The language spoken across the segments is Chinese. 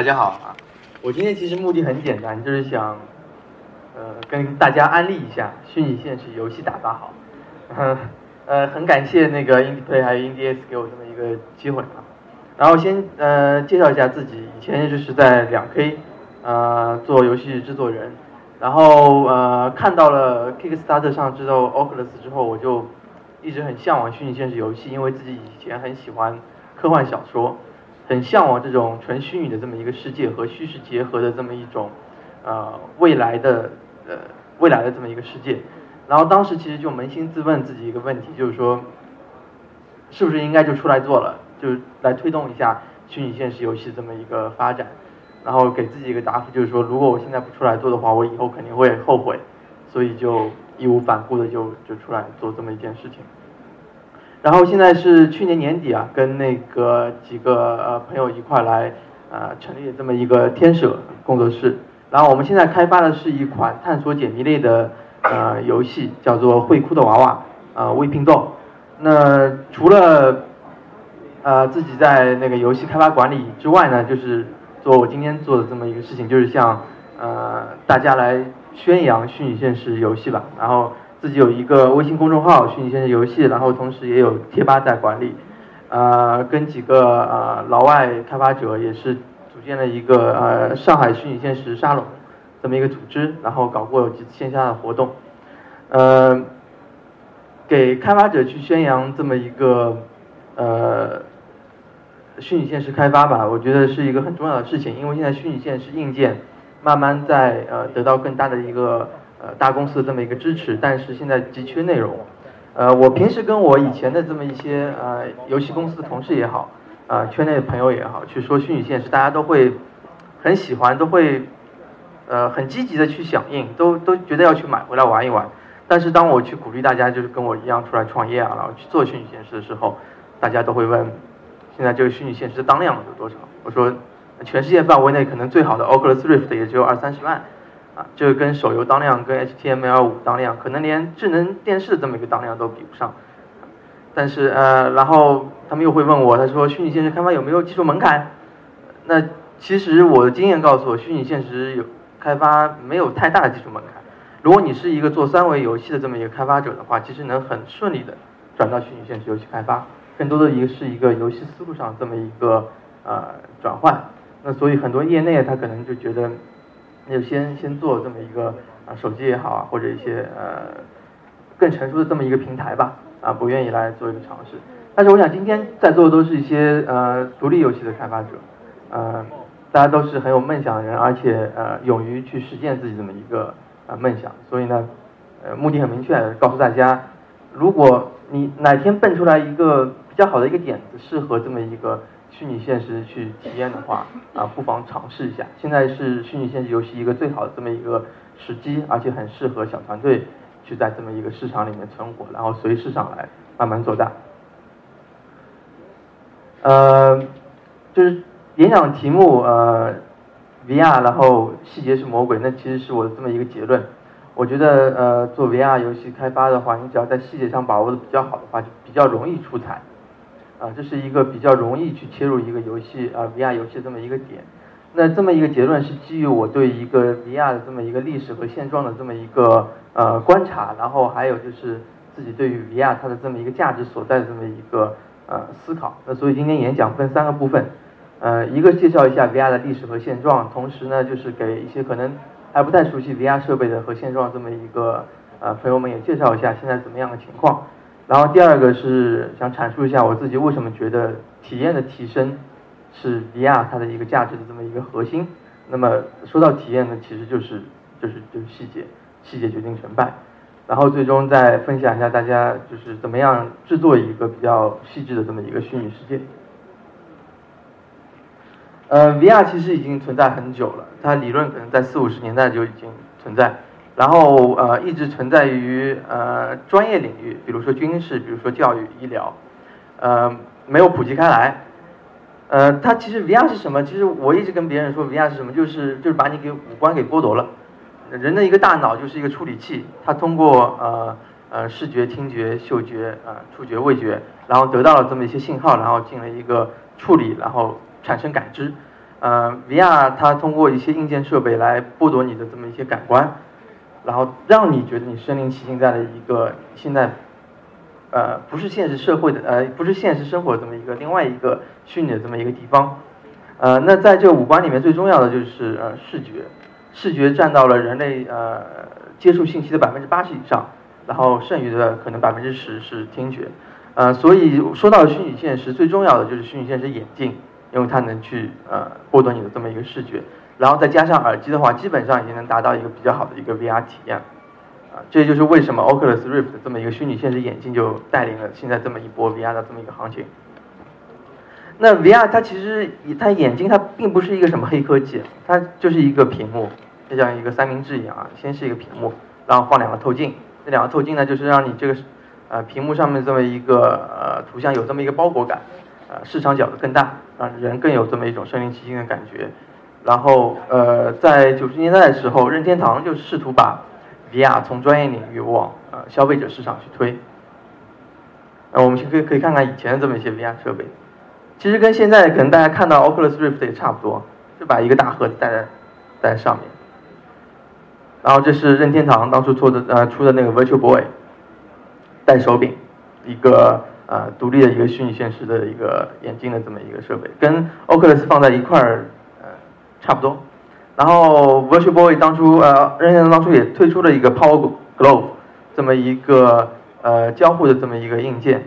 大家好啊！我今天其实目的很简单，就是想，呃，跟大家安利一下虚拟现实游戏打发好。呃，很感谢那个 IndiePlay 还有 IndieX 给我这么一个机会啊。然后先呃介绍一下自己，以前就是在两 K，呃做游戏制作人，然后呃看到了 Kickstarter 上知道 Oculus 之后，我就一直很向往虚拟现实游戏，因为自己以前很喜欢科幻小说。很向往这种纯虚拟的这么一个世界和虚实结合的这么一种，呃未来的呃未来的这么一个世界，然后当时其实就扪心自问自己一个问题，就是说，是不是应该就出来做了，就来推动一下虚拟现实游戏这么一个发展，然后给自己一个答复，就是说如果我现在不出来做的话，我以后肯定会后悔，所以就义无反顾的就就出来做这么一件事情。然后现在是去年年底啊，跟那个几个呃朋友一块来，呃成立这么一个天舍工作室。然后我们现在开发的是一款探索解谜类的呃游戏，叫做《会哭的娃娃》啊，Weeping Doll。那除了呃自己在那个游戏开发管理之外呢，就是做我今天做的这么一个事情，就是向呃大家来宣扬虚拟现实游戏吧。然后。自己有一个微信公众号“虚拟现实游戏”，然后同时也有贴吧在管理，呃，跟几个呃老外开发者也是组建了一个呃上海虚拟现实沙龙这么一个组织，然后搞过几次线下的活动，呃，给开发者去宣扬这么一个呃虚拟现实开发吧，我觉得是一个很重要的事情，因为现在虚拟现实硬件慢慢在呃得到更大的一个。呃，大公司的这么一个支持，但是现在急缺内容。呃，我平时跟我以前的这么一些呃游戏公司的同事也好，啊，圈内的朋友也好，去说虚拟现实，大家都会很喜欢，都会呃很积极的去响应，都都觉得要去买回来玩一玩。但是当我去鼓励大家，就是跟我一样出来创业啊，然后去做虚拟现实的时候，大家都会问，现在这个虚拟现实的当量有多少？我说，全世界范围内可能最好的 Oculus Rift 也只有二三十万。啊，就是跟手游当量、跟 HTML5 当量，可能连智能电视这么一个当量都比不上。但是呃，然后他们又会问我，他说虚拟现实开发有没有技术门槛？那其实我的经验告诉我，虚拟现实有开发没有太大的技术门槛。如果你是一个做三维游戏的这么一个开发者的话，其实能很顺利的转到虚拟现实游戏开发。更多的一个是一个游戏思路上这么一个呃转换。那所以很多业内他可能就觉得。那就先先做这么一个啊手机也好啊，或者一些呃更成熟的这么一个平台吧啊，不愿意来做一个尝试。但是我想今天在座的都是一些呃独立游戏的开发者，呃大家都是很有梦想的人，而且呃勇于去实现自己这么一个呃梦想。所以呢，呃目的很明确，告诉大家，如果你哪天蹦出来一个比较好的一个点子，适合这么一个。虚拟现实去体验的话，啊，不妨尝试一下。现在是虚拟现实游戏一个最好的这么一个时机，而且很适合小团队去在这么一个市场里面存活，然后随市场来慢慢做大。呃，就是演讲题目呃，VR，然后细节是魔鬼，那其实是我的这么一个结论。我觉得呃，做 VR 游戏开发的话，你只要在细节上把握的比较好的话，就比较容易出彩。啊，这是一个比较容易去切入一个游戏啊 VR 游戏这么一个点。那这么一个结论是基于我对一个 VR 的这么一个历史和现状的这么一个呃观察，然后还有就是自己对于 VR 它的这么一个价值所在的这么一个呃思考。那所以今天演讲分三个部分，呃，一个介绍一下 VR 的历史和现状，同时呢就是给一些可能还不太熟悉 VR 设备的和现状这么一个呃朋友们也介绍一下现在怎么样的情况。然后第二个是想阐述一下我自己为什么觉得体验的提升是 VR 它的一个价值的这么一个核心。那么说到体验呢，其实就是就是就是细节，细节决定成败。然后最终再分享一下大家就是怎么样制作一个比较细致的这么一个虚拟世界。呃，VR 其实已经存在很久了，它理论可能在四五十年代就已经存在。然后呃一直存在于呃专业领域，比如说军事，比如说教育、医疗，呃没有普及开来。呃，它其实 VR 是什么？其实我一直跟别人说 VR 是什么，就是就是把你给五官给剥夺了。人的一个大脑就是一个处理器，它通过呃呃视觉、听觉、嗅觉、呃触觉、味觉，然后得到了这么一些信号，然后进了一个处理，然后产生感知。呃，VR 它通过一些硬件设备来剥夺你的这么一些感官，然后让你觉得你身临其境在了一个现在，呃，不是现实社会的，呃，不是现实生活这么一个另外一个虚拟的这么一个地方。呃，那在这五官里面最重要的就是呃视觉，视觉占到了人类呃接触信息的百分之八十以上，然后剩余的可能百分之十是听觉。呃，所以说到虚拟现实，最重要的就是虚拟现实眼镜，因为它能去呃剥夺你的这么一个视觉，然后再加上耳机的话，基本上已经能达到一个比较好的一个 VR 体验。啊，这就是为什么 Oculus Rift 这么一个虚拟现实眼镜就带领了现在这么一波 VR 的这么一个行情。那 VR 它其实它眼睛它并不是一个什么黑科技，它就是一个屏幕，就像一个三明治一样啊，先是一个屏幕，然后放两个透镜，这两个透镜呢就是让你这个。呃，屏幕上面这么一个呃图像有这么一个包裹感，呃，视场角度更大，让人更有这么一种身临其境的感觉。然后呃，在九十年代的时候，任天堂就试图把 VR 从专业领域往呃消费者市场去推。那，我们可以可以看看以前的这么一些 VR 设备，其实跟现在可能大家看到 Oculus Rift 也差不多，就把一个大盒子带在带在上面。然后这是任天堂当初做的呃出的那个 Virtual Boy。带手柄，一个呃独立的一个虚拟现实的一个眼镜的这么一个设备，跟 Oculus 放在一块儿差不多。然后 Virtual Boy 当初呃任天堂当初也推出了一个 Power Glove 这么一个呃交互的这么一个硬件。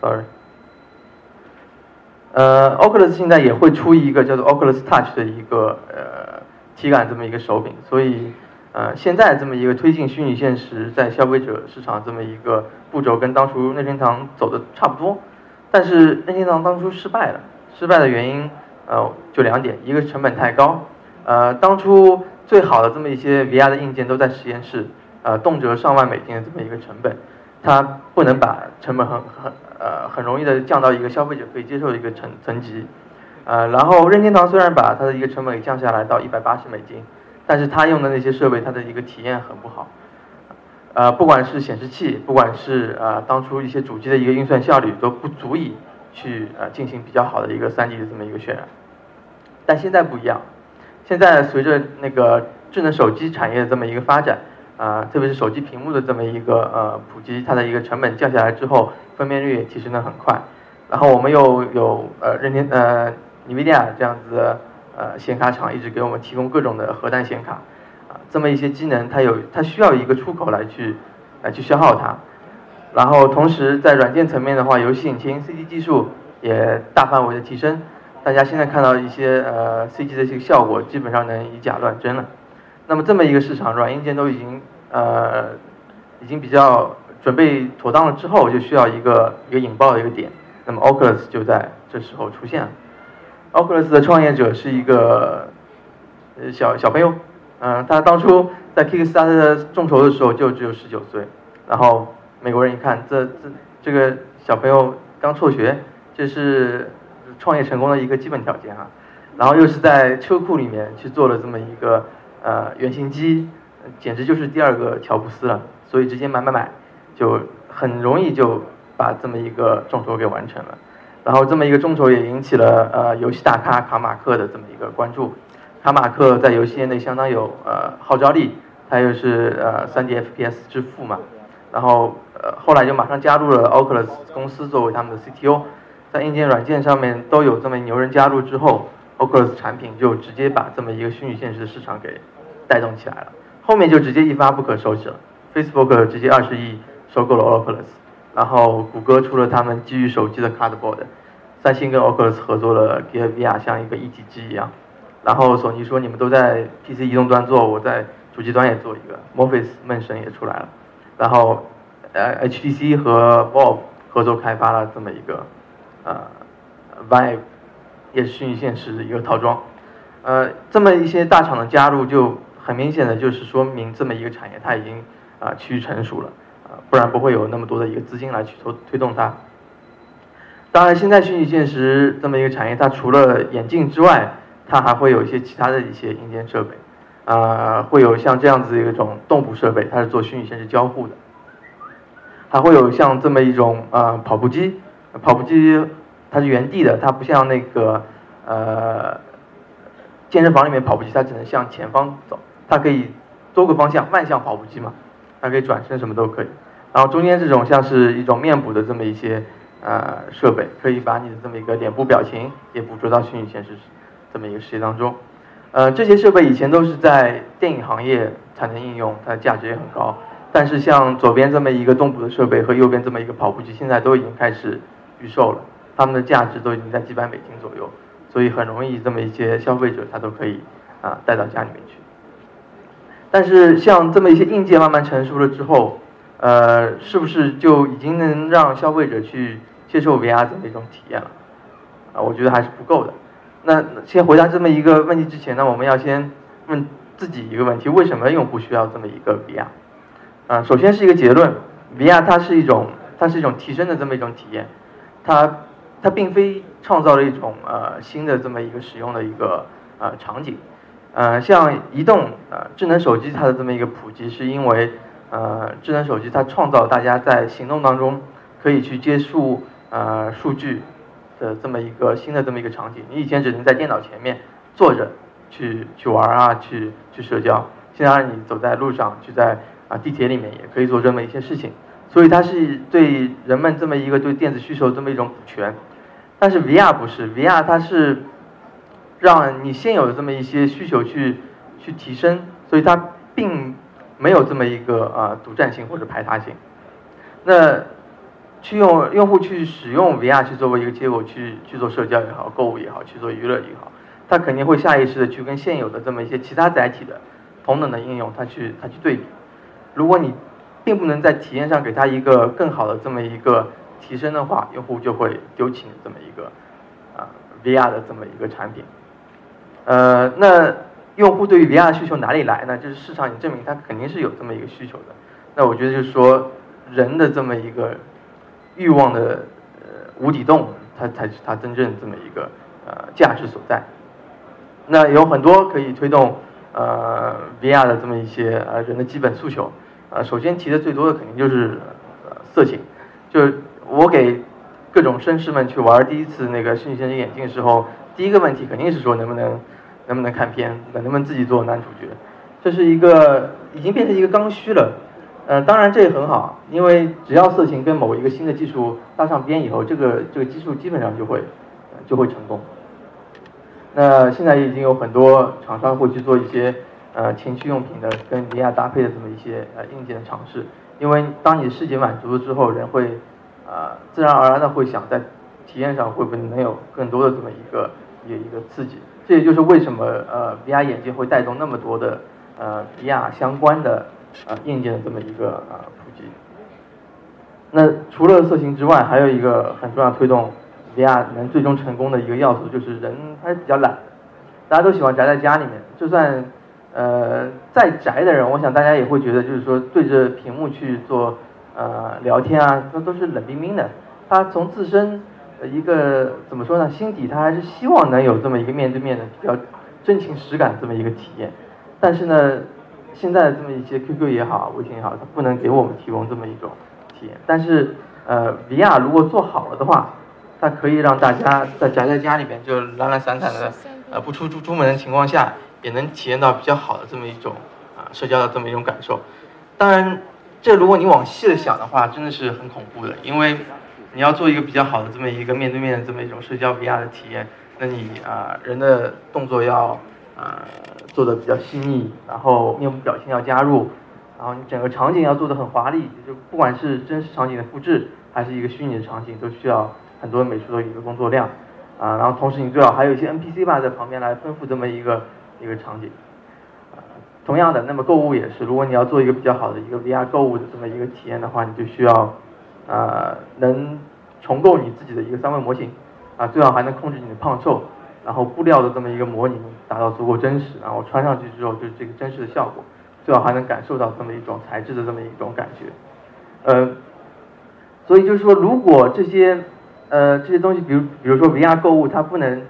，sorry，呃，Oculus 现在也会出一个叫做 Oculus Touch 的一个呃。体感这么一个手柄，所以，呃，现在这么一个推进虚拟现实在消费者市场这么一个步骤，跟当初任天堂走的差不多，但是任天堂当初失败了，失败的原因，呃，就两点，一个成本太高，呃，当初最好的这么一些 VR 的硬件都在实验室，呃，动辄上万美金的这么一个成本，它不能把成本很很呃很容易的降到一个消费者可以接受的一个层层级。呃，然后任天堂虽然把它的一个成本给降下来到一百八十美金，但是它用的那些设备，它的一个体验很不好。呃，不管是显示器，不管是呃当初一些主机的一个运算效率，都不足以去呃进行比较好的一个三 D 的这么一个渲染。但现在不一样，现在随着那个智能手机产业的这么一个发展，啊，特别是手机屏幕的这么一个呃普及，它的一个成本降下来之后，分辨率也提升的很快。然后我们又有呃任天呃。NVIDIA 这样子呃显卡厂一直给我们提供各种的核弹显卡，啊，这么一些机能，它有它需要一个出口来去来去消耗它，然后同时在软件层面的话，游戏引擎 CG 技术也大范围的提升，大家现在看到一些呃 CG 的这些效果，基本上能以假乱真了。那么这么一个市场，软硬件都已经呃已经比较准备妥当了之后，就需要一个一个引爆的一个点，那么 Oculus 就在这时候出现了。Oculus 的创业者是一个呃小小朋友，嗯，他当初在 Kickstarter 众筹的时候就只有十九岁，然后美国人一看，这这这个小朋友刚辍学，这是创业成功的一个基本条件啊，然后又是在车库里面去做了这么一个呃原型机，简直就是第二个乔布斯了，所以直接买买买，就很容易就把这么一个众筹给完成了。然后这么一个众筹也引起了呃游戏大咖卡马克的这么一个关注，卡马克在游戏业内相当有呃号召力，他又是呃 3D FPS 之父嘛，然后呃后来就马上加入了 Oculus 公司作为他们的 CTO，在硬件软件上面都有这么牛人加入之后，Oculus 产品就直接把这么一个虚拟现实的市场给带动起来了，后面就直接一发不可收拾了，Facebook 直接二十亿收购了 Oculus。然后谷歌出了他们基于手机的 Cardboard，三星跟 Oculus 合作了 Gear VR，像一个一体机一样。然后索尼说你们都在 PC 移动端做，我在主机端也做一个。Morpheus 梦神也出来了。然后呃 HTC 和 Valve 合作开发了这么一个呃 Vive，也是虚拟现实的一个套装。呃，这么一些大厂的加入，就很明显的就是说明这么一个产业它已经啊趋于成熟了。不然不会有那么多的一个资金来去推推动它。当然，现在虚拟现实这么一个产业，它除了眼镜之外，它还会有一些其他的一些硬件设备，啊，会有像这样子一种动捕设备，它是做虚拟现实交互的。还会有像这么一种呃跑步机，跑步机它是原地的，它不像那个呃健身房里面跑步机，它只能向前方走，它可以多个方向，万向跑步机嘛，它可以转身什么都可以。然后中间这种像是一种面部的这么一些呃设备，可以把你的这么一个脸部表情也捕捉到虚拟现实这么一个世界当中。呃，这些设备以前都是在电影行业产生应用，它的价值也很高。但是像左边这么一个动捕的设备和右边这么一个跑步机，现在都已经开始预售了，它们的价值都已经在几百美金左右，所以很容易这么一些消费者他都可以啊带到家里面去。但是像这么一些硬件慢慢成熟了之后，呃，是不是就已经能让消费者去接受 VR 这么一种体验了？啊，我觉得还是不够的。那先回答这么一个问题之前呢，我们要先问自己一个问题：为什么用户需要这么一个 VR？啊，首先是一个结论，VR 它是一种它是一种提升的这么一种体验，它它并非创造了一种呃新的这么一个使用的一个呃场景，呃，像移动呃智能手机它的这么一个普及，是因为呃智能手机它创造大家在行动当中可以去接触呃数据。的这么一个新的这么一个场景，你以前只能在电脑前面坐着去去玩啊，去去社交，现在你走在路上，去在啊地铁里面也可以做这么一些事情，所以它是对人们这么一个对电子需求这么一种补全。但是 VR 不是，VR 它是让你现有的这么一些需求去去提升，所以它并没有这么一个啊独占性或者排他性。那。去用用户去使用 VR 去作为一个接口去去做社交也好，购物也好，去做娱乐也好，他肯定会下意识的去跟现有的这么一些其他载体的同等的应用，他去他去对比。如果你并不能在体验上给他一个更好的这么一个提升的话，用户就会丢弃这么一个啊 VR 的这么一个产品。呃，那用户对于 VR 需求哪里来呢？就是市场已经证明它肯定是有这么一个需求的。那我觉得就是说人的这么一个。欲望的呃无底洞，它才是它真正这么一个呃价值所在。那有很多可以推动呃 VR 的这么一些呃人的基本诉求。呃，首先提的最多的肯定就是呃色情。就是我给各种绅士们去玩第一次那个虚拟现实眼镜的时候，第一个问题肯定是说能不能能不能看片，能不能自己做男主角。这是一个已经变成一个刚需了。嗯，当然这也很好，因为只要色情跟某一个新的技术搭上边以后，这个这个技术基本上就会就会成功。那现在已经有很多厂商会去做一些呃情趣用品的跟 VR 搭配的这么一些呃硬件的尝试，因为当你视觉满足了之后，人会呃自然而然的会想在体验上会不会能有更多的这么一个一个一个刺激，这也就是为什么呃 VR 眼镜会带动那么多的呃 VR 相关的。啊，硬件的这么一个啊普及。那除了色情之外，还有一个很重要推动 VR 能最终成功的一个要素，就是人他比较懒，大家都喜欢宅在家里面。就算呃再宅的人，我想大家也会觉得，就是说对着屏幕去做呃聊天啊，那都是冷冰冰的。他从自身一个怎么说呢，心底他还是希望能有这么一个面对面的比较真情实感这么一个体验。但是呢。现在的这么一些 QQ 也好，微信也好，它不能给我们提供这么一种体验。但是，呃，VR 如果做好了的话，它可以让大家在宅在家里边就懒懒散散的，呃，不出出出门的情况下，也能体验到比较好的这么一种啊社交的这么一种感受。当然，这如果你往细了想的话，真的是很恐怖的，因为你要做一个比较好的这么一个面对面的这么一种社交 VR 的体验，那你啊人的动作要。呃，做的比较细腻，然后面部表情要加入，然后你整个场景要做的很华丽，就不管是真实场景的复制，还是一个虚拟的场景，都需要很多美术的一个工作量，啊，然后同时你最好还有一些 NPC 吧在旁边来丰富这么一个一个场景。同样的，那么购物也是，如果你要做一个比较好的一个 VR 购物的这么一个体验的话，你就需要，呃，能重构你自己的一个三维模型，啊，最好还能控制你的胖瘦。然后布料的这么一个模拟达到足够真实，然后穿上去之后就是这个真实的效果，最好还能感受到这么一种材质的这么一种感觉，呃，所以就是说，如果这些呃这些东西，比如比如说 VR 购物，它不能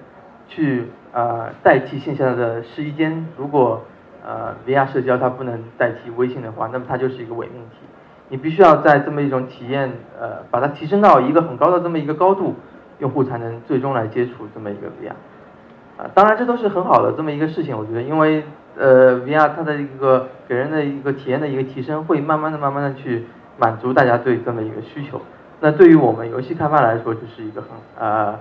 去呃代替线下的试衣间，如果呃 VR 社交它不能代替微信的话，那么它就是一个伪命题，你必须要在这么一种体验，呃，把它提升到一个很高的这么一个高度，用户才能最终来接触这么一个 VR。啊，当然这都是很好的这么一个事情，我觉得，因为呃，VR 它的一个给人的一个体验的一个提升，会慢慢的、慢慢的去满足大家对这么一个需求。那对于我们游戏开发来说，就是一个很呃，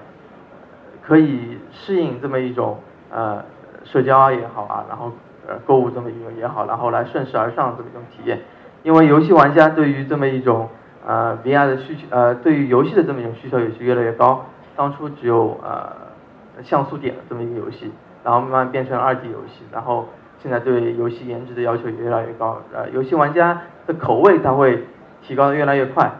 可以适应这么一种呃社交也好啊，然后呃购物这么一个也好，然后来顺势而上这么一种体验。因为游戏玩家对于这么一种呃 VR 的需求，呃，对于游戏的这么一种需求也是越来越高。当初只有呃。像素点的这么一个游戏，然后慢慢变成二 D 游戏，然后现在对游戏颜值的要求也越来越高，呃，游戏玩家的口味它会提高的越来越快，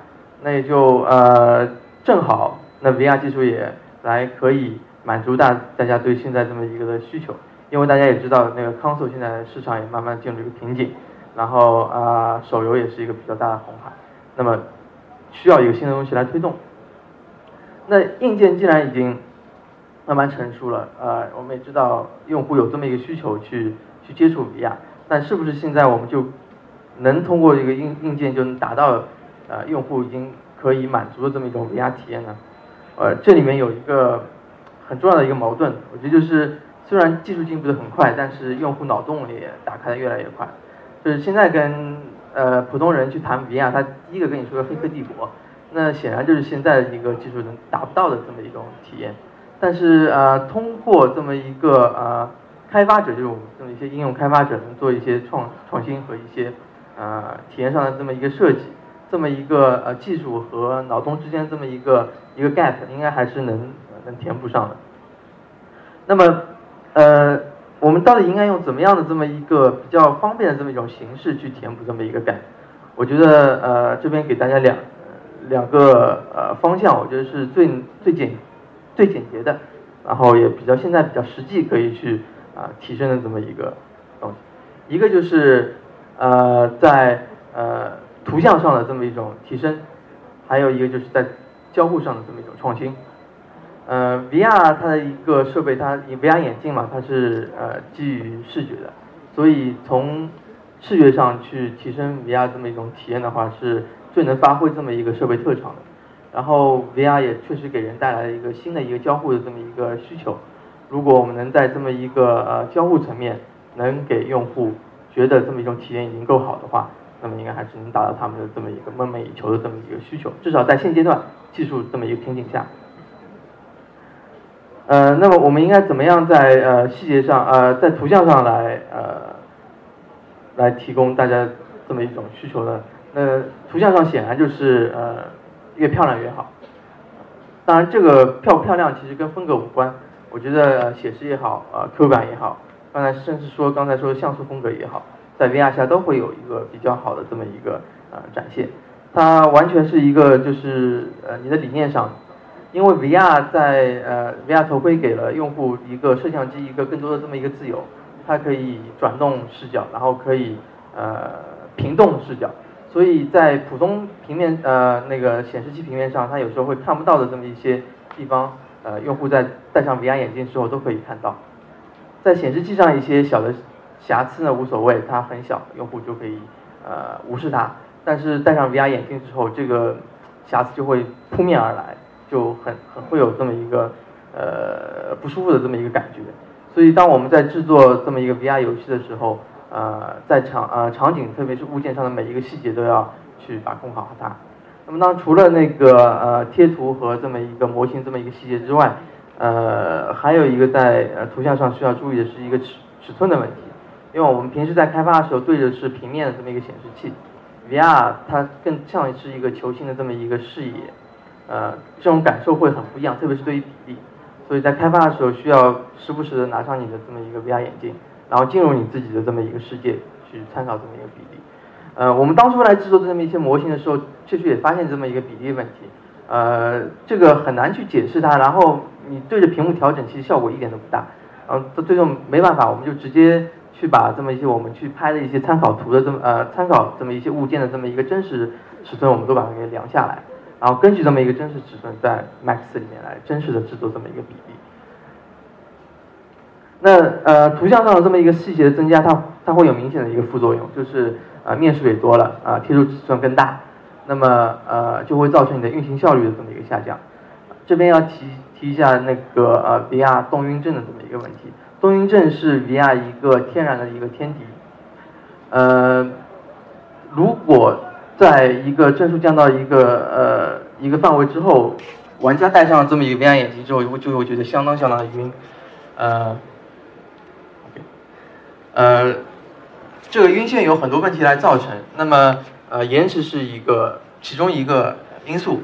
那也就呃正好，那 VR 技术也来可以满足大大家对现在这么一个的需求，因为大家也知道那个 console 现在市场也慢慢进入一个瓶颈，然后啊手游也是一个比较大的红海，那么需要一个新的东西来推动，那硬件既然已经。慢慢成熟了，呃，我们也知道用户有这么一个需求去去接触 VR，但是不是现在我们就能通过一个硬硬件就能达到呃用户已经可以满足的这么一种 VR 体验呢？呃，这里面有一个很重要的一个矛盾，我觉得就是虽然技术进步的很快，但是用户脑洞也打开的越来越快。就是现在跟呃普通人去谈 VR，他第一个跟你说的《黑客帝国》，那显然就是现在的一个技术能达不到的这么一种体验。但是呃，通过这么一个呃开发者，就是我们这么一些应用开发者，能做一些创创新和一些呃体验上的这么一个设计，这么一个呃技术和脑洞之间这么一个一个 gap，应该还是能能填补上的。那么呃，我们到底应该用怎么样的这么一个比较方便的这么一种形式去填补这么一个 gap？我觉得呃这边给大家两两个呃方向，我觉得是最最简。最简洁的，然后也比较现在比较实际可以去啊提升的这么一个东西，一个就是呃在呃图像上的这么一种提升，还有一个就是在交互上的这么一种创新。呃，VR 它的一个设备，它 VR 眼镜嘛，它是呃基于视觉的，所以从视觉上去提升 VR 这么一种体验的话，是最能发挥这么一个设备特长的。然后 VR 也确实给人带来了一个新的一个交互的这么一个需求。如果我们能在这么一个呃交互层面，能给用户觉得这么一种体验已经够好的话，那么应该还是能达到他们的这么一个梦寐以求的这么一个需求。至少在现阶段技术这么一个瓶颈下。呃，那么我们应该怎么样在呃细节上呃在图像上来呃来提供大家这么一种需求呢？那图像上显然就是呃。越漂亮越好，当然这个漂不漂亮其实跟风格无关。我觉得写实也好，呃，Q 版也好，刚才甚至说刚才说的像素风格也好，在 VR 下都会有一个比较好的这么一个呃展现。它完全是一个就是呃你的理念上，因为 VR 在呃 VR 头盔给了用户一个摄像机一个更多的这么一个自由，它可以转动视角，然后可以呃平动视角。所以在普通平面呃那个显示器平面上，它有时候会看不到的这么一些地方，呃，用户在戴上 VR 眼镜之后都可以看到。在显示器上一些小的瑕疵呢无所谓，它很小，用户就可以呃无视它。但是戴上 VR 眼镜之后，这个瑕疵就会扑面而来，就很很会有这么一个呃不舒服的这么一个感觉。所以当我们在制作这么一个 VR 游戏的时候，呃，在场呃场景，特别是物件上的每一个细节都要去把控好它。那么，当除了那个呃贴图和这么一个模型这么一个细节之外，呃，还有一个在呃图像上需要注意的是一个尺尺寸的问题。因为我们平时在开发的时候对着是平面的这么一个显示器，VR 它更像是一个球形的这么一个视野，呃，这种感受会很不一样，特别是对于比例。所以在开发的时候需要时不时的拿上你的这么一个 VR 眼镜。然后进入你自己的这么一个世界去参考这么一个比例，呃，我们当初来制作这么一些模型的时候，确实也发现这么一个比例问题，呃，这个很难去解释它，然后你对着屏幕调整，其实效果一点都不大，然后最终没办法，我们就直接去把这么一些我们去拍的一些参考图的这么呃参考这么一些物件的这么一个真实尺寸，我们都把它给量下来，然后根据这么一个真实尺寸，在 Max 里面来真实的制作这么一个比例。那呃图像上的这么一个细节的增加，它它会有明显的一个副作用，就是啊面数也多了啊贴图尺寸更大，那么呃就会造成你的运行效率的这么一个下降。这边要提提一下那个呃 VR 动晕症的这么一个问题，动晕症是 VR 一个天然的一个天敌，呃，如果在一个帧数降到一个呃一个范围之后，玩家戴上这么一个 VR 眼镜之后，就会觉得相当相当的晕，呃，呃，这个晕眩有很多问题来造成，那么呃延迟是一个其中一个因素。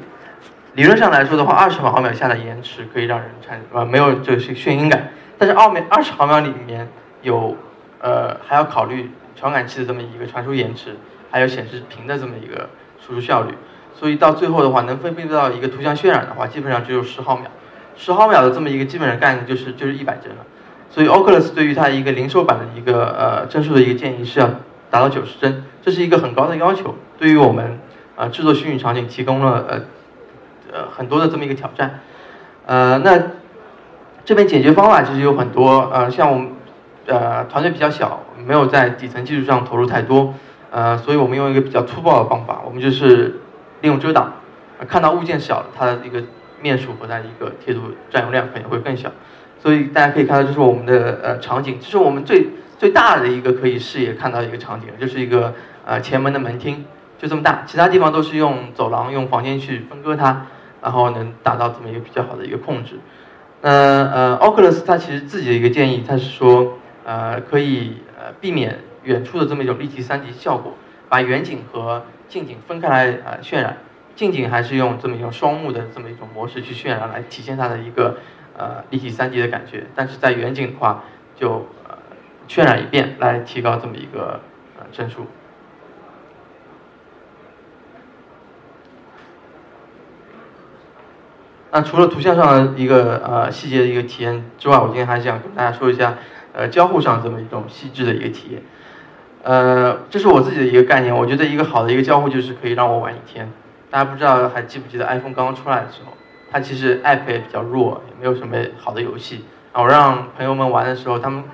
理论上来说的话，二十毫秒下的延迟可以让人产呃没有这个眩晕感，但是二秒二十毫秒里面有呃还要考虑传感器的这么一个传输延迟，还有显示屏的这么一个输出效率，所以到最后的话能分配到一个图像渲染的话，基本上只有十毫秒，十毫秒的这么一个基本的概念就是就是一百帧了，所以 Oculus 对于它一个零售版的一个呃帧数的一个建议是要达到九十帧，这是一个很高的要求，对于我们啊制作虚拟场景提供了呃。呃，很多的这么一个挑战，呃，那这边解决方法其实有很多，呃，像我们呃团队比较小，没有在底层技术上投入太多，呃，所以我们用一个比较粗暴的方法，我们就是利用遮挡，看到物件小了，它的一个面数和它一个贴图占用量可能会更小，所以大家可以看到，这是我们的呃场景，这是我们最最大的一个可以视野看到一个场景，就是一个呃前门的门厅，就这么大，其他地方都是用走廊、用房间去分割它。然后能达到这么一个比较好的一个控制。那呃，Oculus 它其实自己的一个建议，它是说呃可以呃避免远处的这么一种立体 3D 效果，把远景和近景分开来呃渲染。近景还是用这么一种双目的这么一种模式去渲染来体现它的一个呃立体 3D 的感觉。但是在远景的话，就呃渲染一遍来提高这么一个呃帧数。那除了图像上的一个呃细节的一个体验之外，我今天还想跟大家说一下，呃交互上这么一种细致的一个体验。呃，这是我自己的一个概念，我觉得一个好的一个交互就是可以让我玩一天。大家不知道还记不记得 iPhone 刚刚出来的时候，它其实 App 也比较弱，也没有什么好的游戏。然后让朋友们玩的时候，他们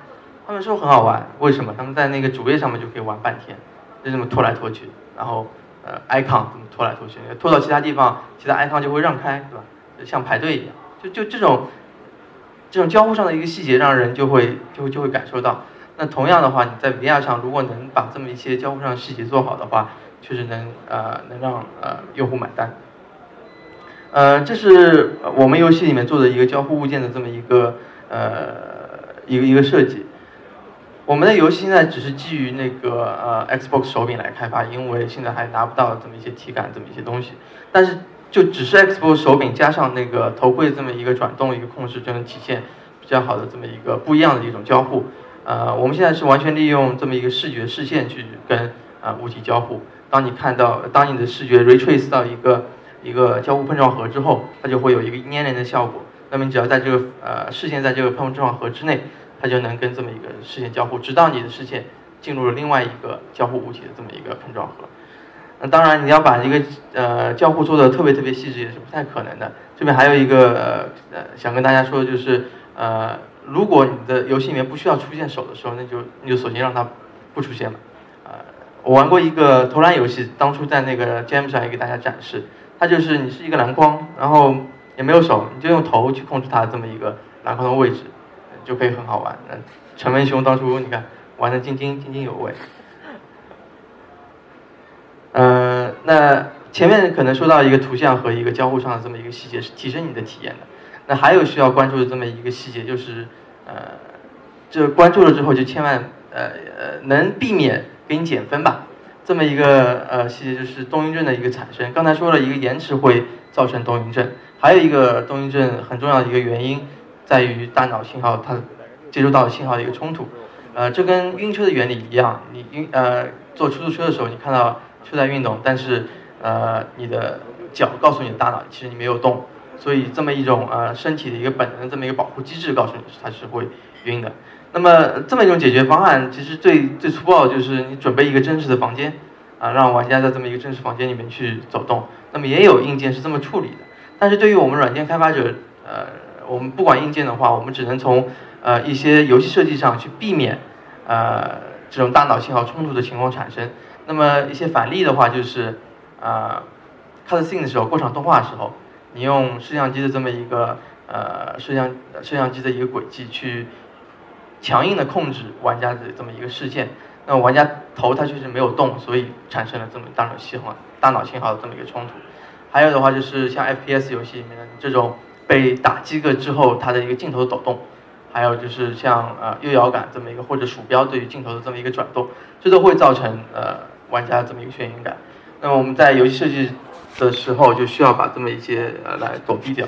他们说很好玩，为什么？他们在那个主页上面就可以玩半天，就这么拖来拖去，然后呃 icon 怎么拖来拖去，拖到其他地方，其他 icon 就会让开，对吧？像排队一样，就就这种，这种交互上的一个细节，让人就会就就会感受到。那同样的话，你在 VR 上如果能把这么一些交互上细节做好的话，确实能呃能让呃用户买单。呃，这是我们游戏里面做的一个交互物件的这么一个呃一个一个设计。我们的游戏现在只是基于那个呃 Xbox 手柄来开发，因为现在还拿不到这么一些体感这么一些东西，但是。就只是 Xbox 手柄加上那个头盔这么一个转动一个控制，就能体现比较好的这么一个不一样的一种交互。呃，我们现在是完全利用这么一个视觉视线去跟啊物体交互。当你看到，当你的视觉 retrace 到一个一个交互碰撞盒之后，它就会有一个粘连的效果。那么你只要在这个呃视线在这个碰撞盒之内，它就能跟这么一个视线交互，直到你的视线进入了另外一个交互物体的这么一个碰撞盒。那当然，你要把一个呃交互做的特别特别细致也是不太可能的。这边还有一个呃想跟大家说的就是，呃，如果你的游戏里面不需要出现手的时候，那就你就索性让它不出现了。呃，我玩过一个投篮游戏，当初在那个 Jam 上也给大家展示，它就是你是一个篮筐，然后也没有手，你就用头去控制它这么一个篮筐的位置，就可以很好玩。那陈文雄当初你看玩的津津津津有味。呃，那前面可能说到一个图像和一个交互上的这么一个细节是提升你的体验的，那还有需要关注的这么一个细节就是，呃，这关注了之后就千万呃呃能避免给你减分吧，这么一个呃细节就是动晕症的一个产生。刚才说了一个延迟会造成动晕症，还有一个动晕症很重要的一个原因在于大脑信号它接收到信号的一个冲突，呃，这跟晕车的原理一样，你晕呃坐出租车的时候你看到。车在运动，但是，呃，你的脚告诉你的大脑，其实你没有动，所以这么一种呃身体的一个本能，这么一个保护机制告诉你它是会晕的。那么这么一种解决方案，其实最最粗暴的就是你准备一个真实的房间，啊，让玩家在这么一个真实房间里面去走动。那么也有硬件是这么处理的，但是对于我们软件开发者，呃，我们不管硬件的话，我们只能从呃一些游戏设计上去避免，呃，这种大脑信号冲突的情况产生。那么一些反例的话就是，啊，cut scene 的时候过场动画的时候，你用摄像机的这么一个呃摄像摄像机的一个轨迹去强硬的控制玩家的这么一个事件，那玩家头他确实没有动，所以产生了这么大脑信号大脑信号的这么一个冲突。还有的话就是像 FPS 游戏里面的这种被打击个之后，它的一个镜头抖动，还有就是像呃右摇杆这么一个或者鼠标对于镜头的这么一个转动，这都会造成呃玩家这么一个眩晕感。那么我们在游戏设计的时候就需要把这么一些呃来躲避掉。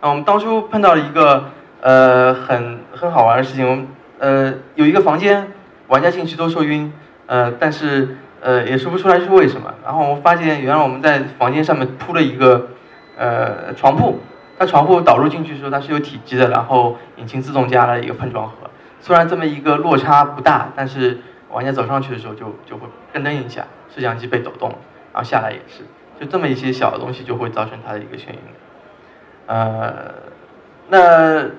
啊，我们当初碰到了一个呃很很好玩的事情，我们呃有一个房间，玩家进去都说晕，呃但是。呃，也说不出来是为什么。然后我们发现，原来我们在房间上面铺了一个呃床铺，它床铺导入进去的时候，它是有体积的，然后引擎自动加了一个碰撞盒。虽然这么一个落差不大，但是玩家走上去的时候就就会咯噔一下，摄像机被抖动，然后下来也是，就这么一些小的东西就会造成它的一个眩晕。呃，那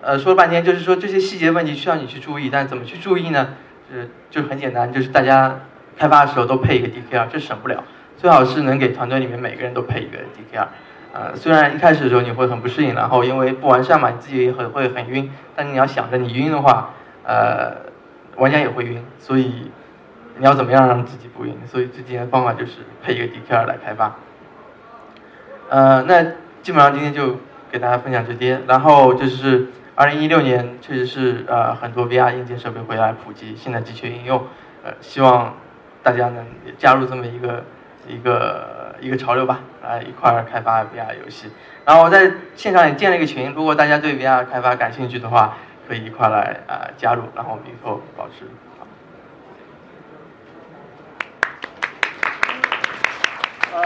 呃说了半天，就是说这些细节问题需要你去注意，但怎么去注意呢？是就很简单，就是大家。开发的时候都配一个 DKR，这省不了。最好是能给团队里面每个人都配一个 DKR。呃，虽然一开始的时候你会很不适应，然后因为不完善嘛，你自己也很会很晕。但你要想着你晕的话，呃，玩家也会晕，所以你要怎么样让自己不晕？所以最简单的方法就是配一个 DKR 来开发。呃，那基本上今天就给大家分享这些。然后就是二零一六年确实是呃很多 VR 硬件设备会来普及，现在的确应用，呃，希望。大家能加入这么一个一个一个潮流吧，来一块儿开发 VR 游戏。然后我在现场也建了一个群，如果大家对 VR 开发感兴趣的话，可以一块来啊加入，然后我们以后保持。